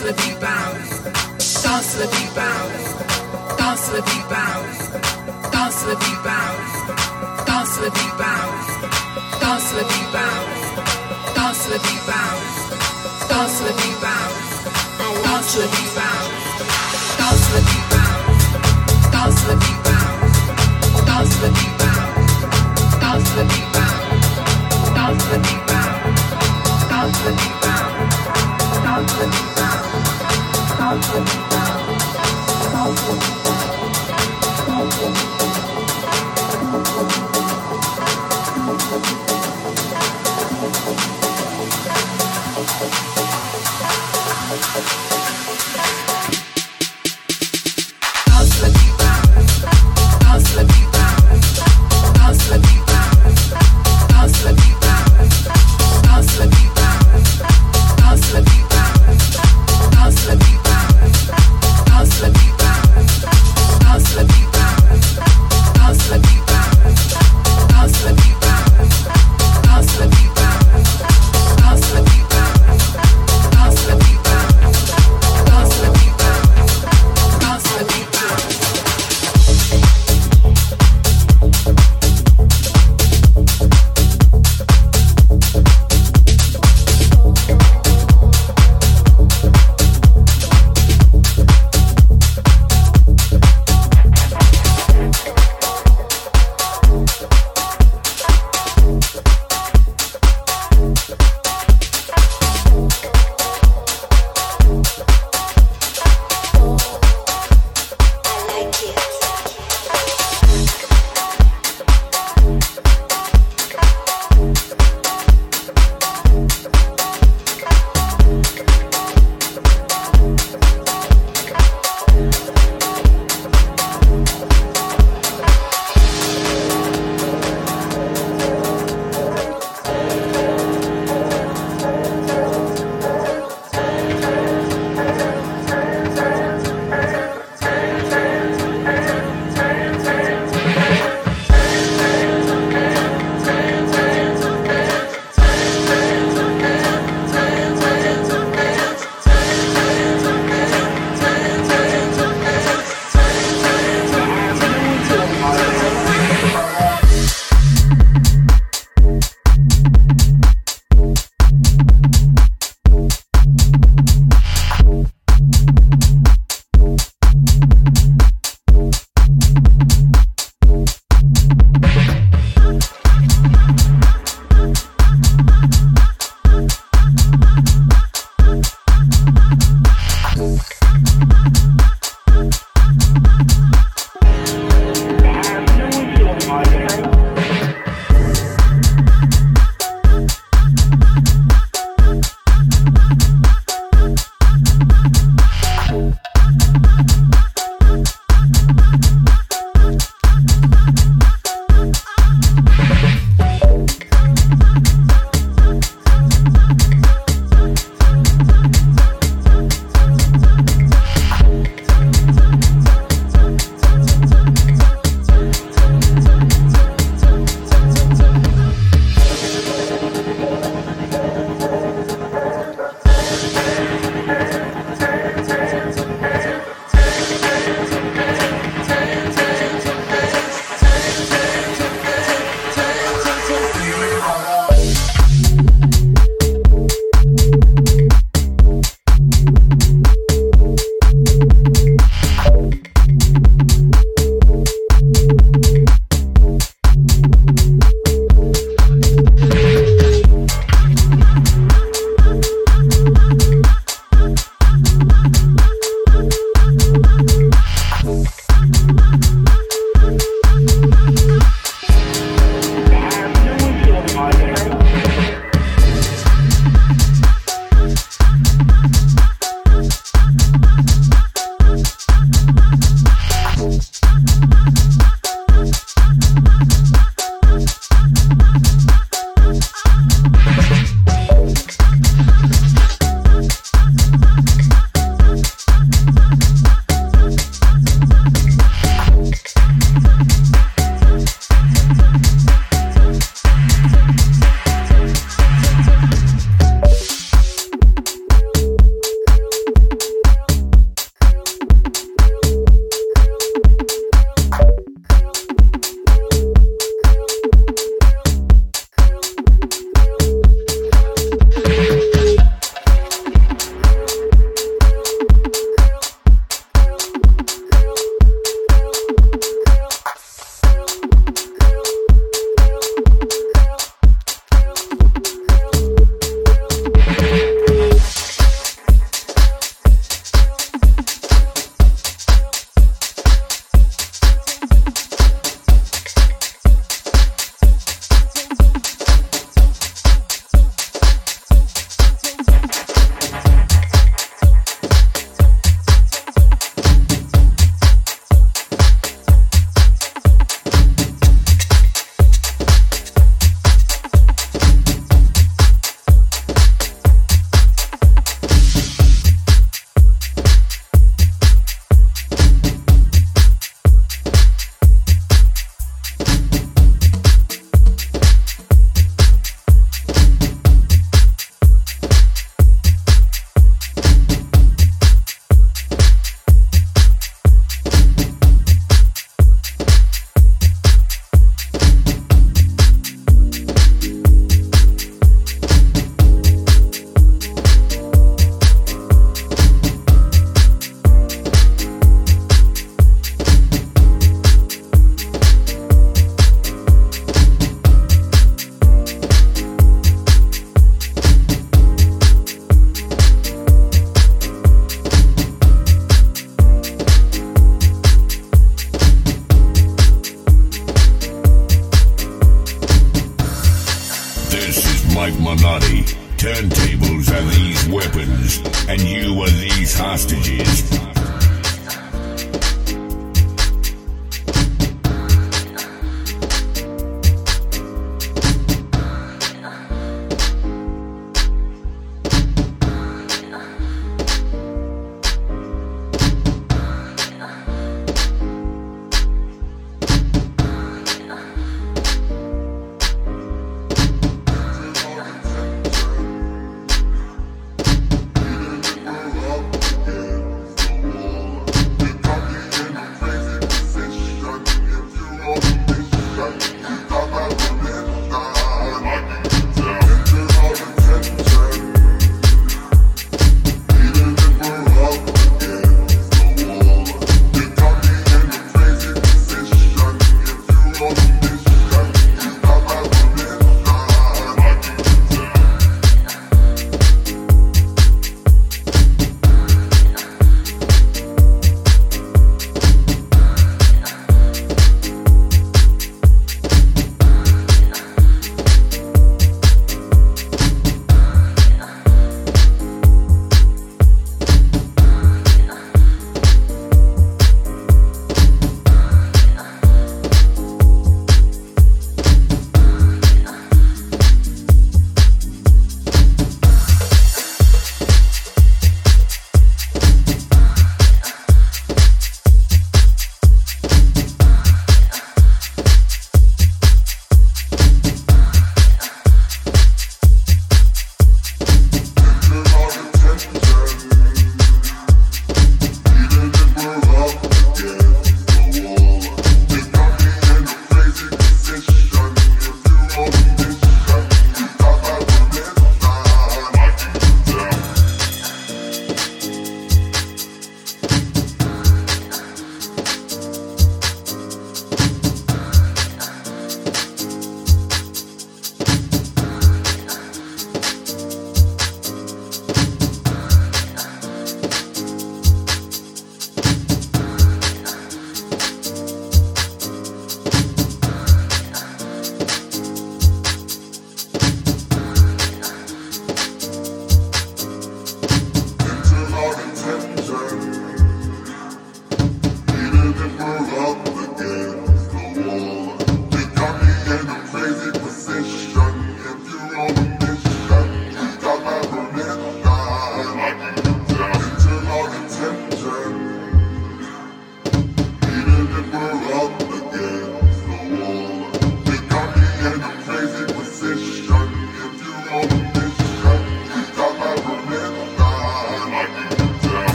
to the beat bounce, dance to the beat bounce, dance to the beat bounce, dance to the beat bounce, dance to the beat bounce, dance to the beat bounce, dance to the beat bounce, dance to the beat bounce, dance to the beat bounce, dance to the beat bounce, dance to the beat bounce, dance to the beat bounce, dance to the beat bounce, dance to the beat bounce, dance to the beat bounce, dance to the beat bounce. Thank you.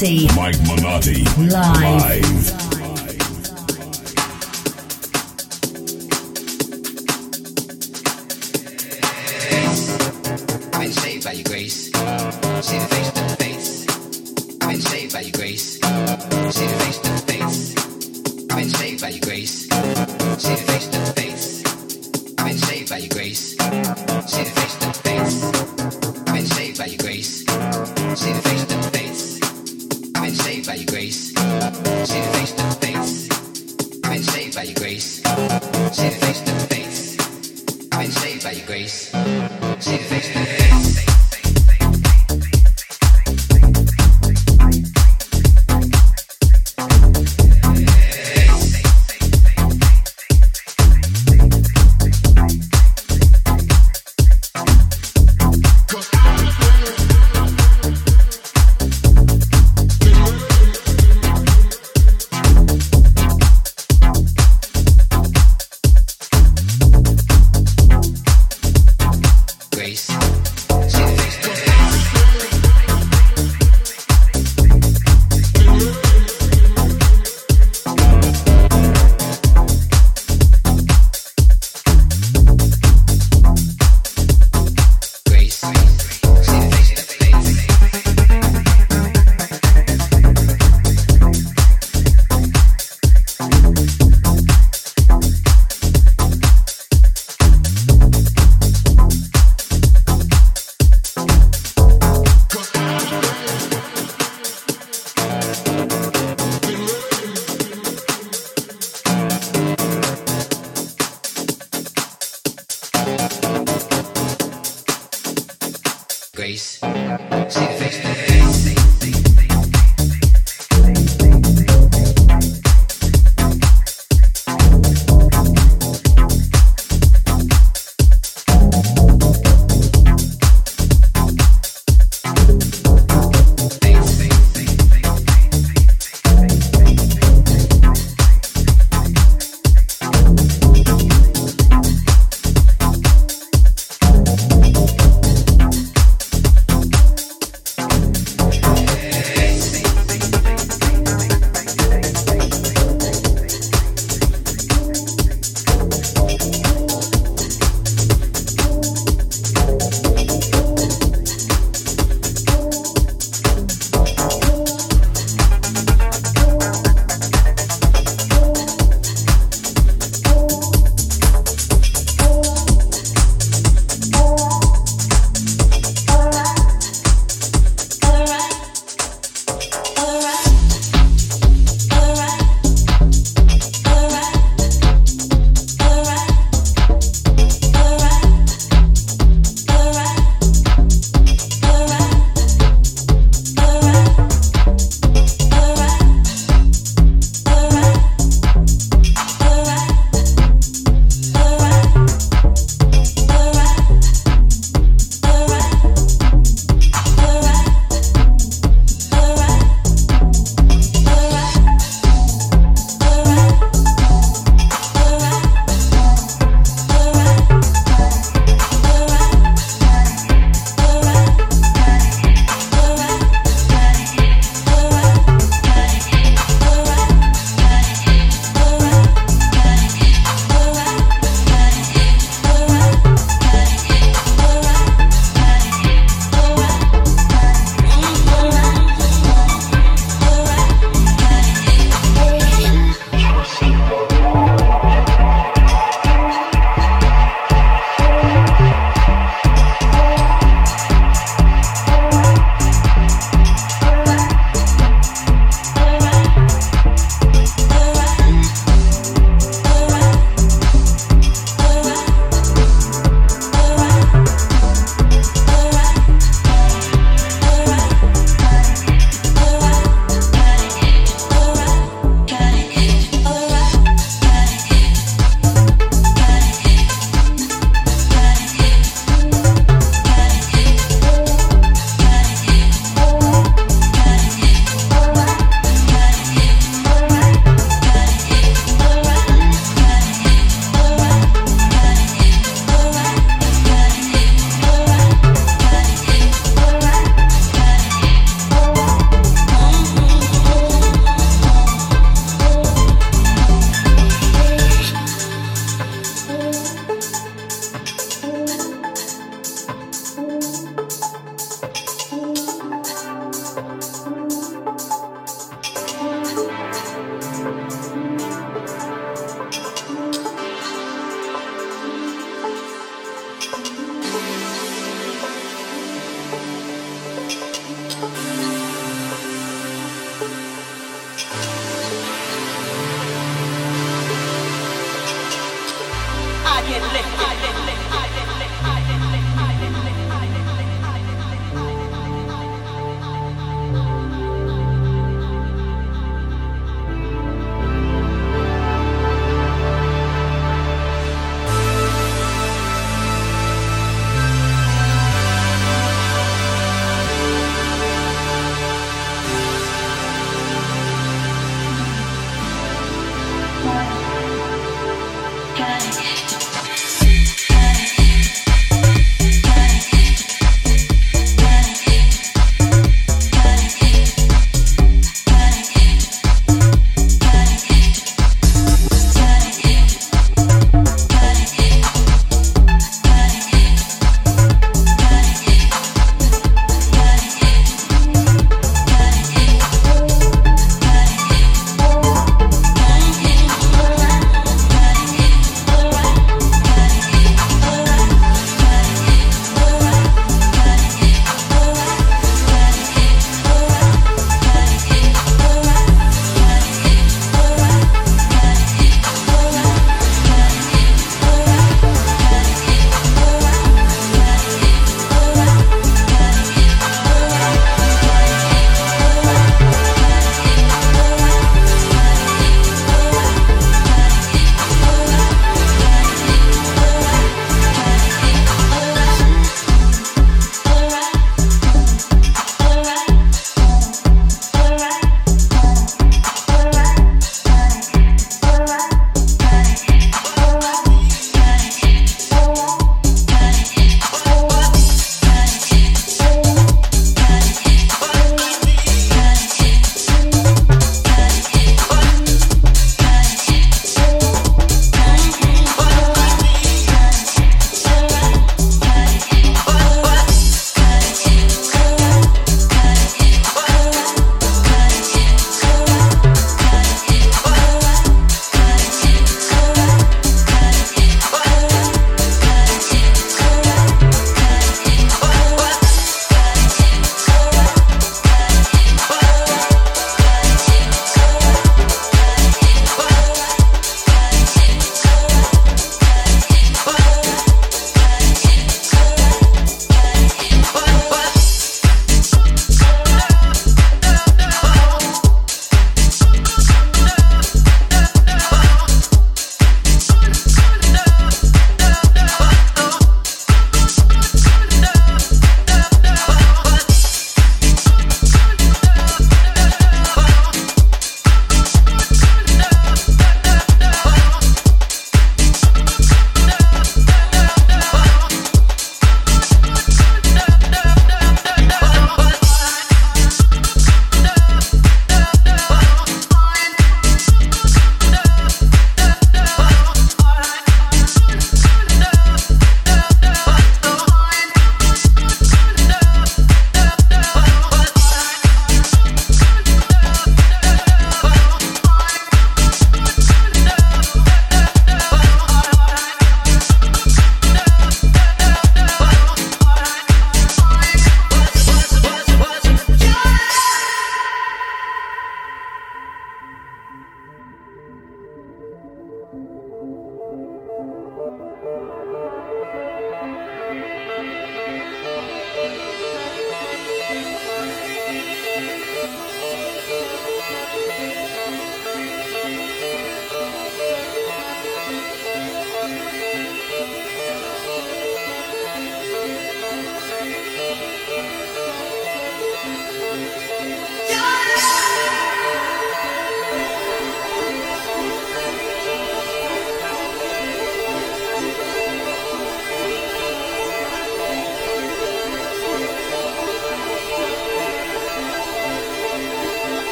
See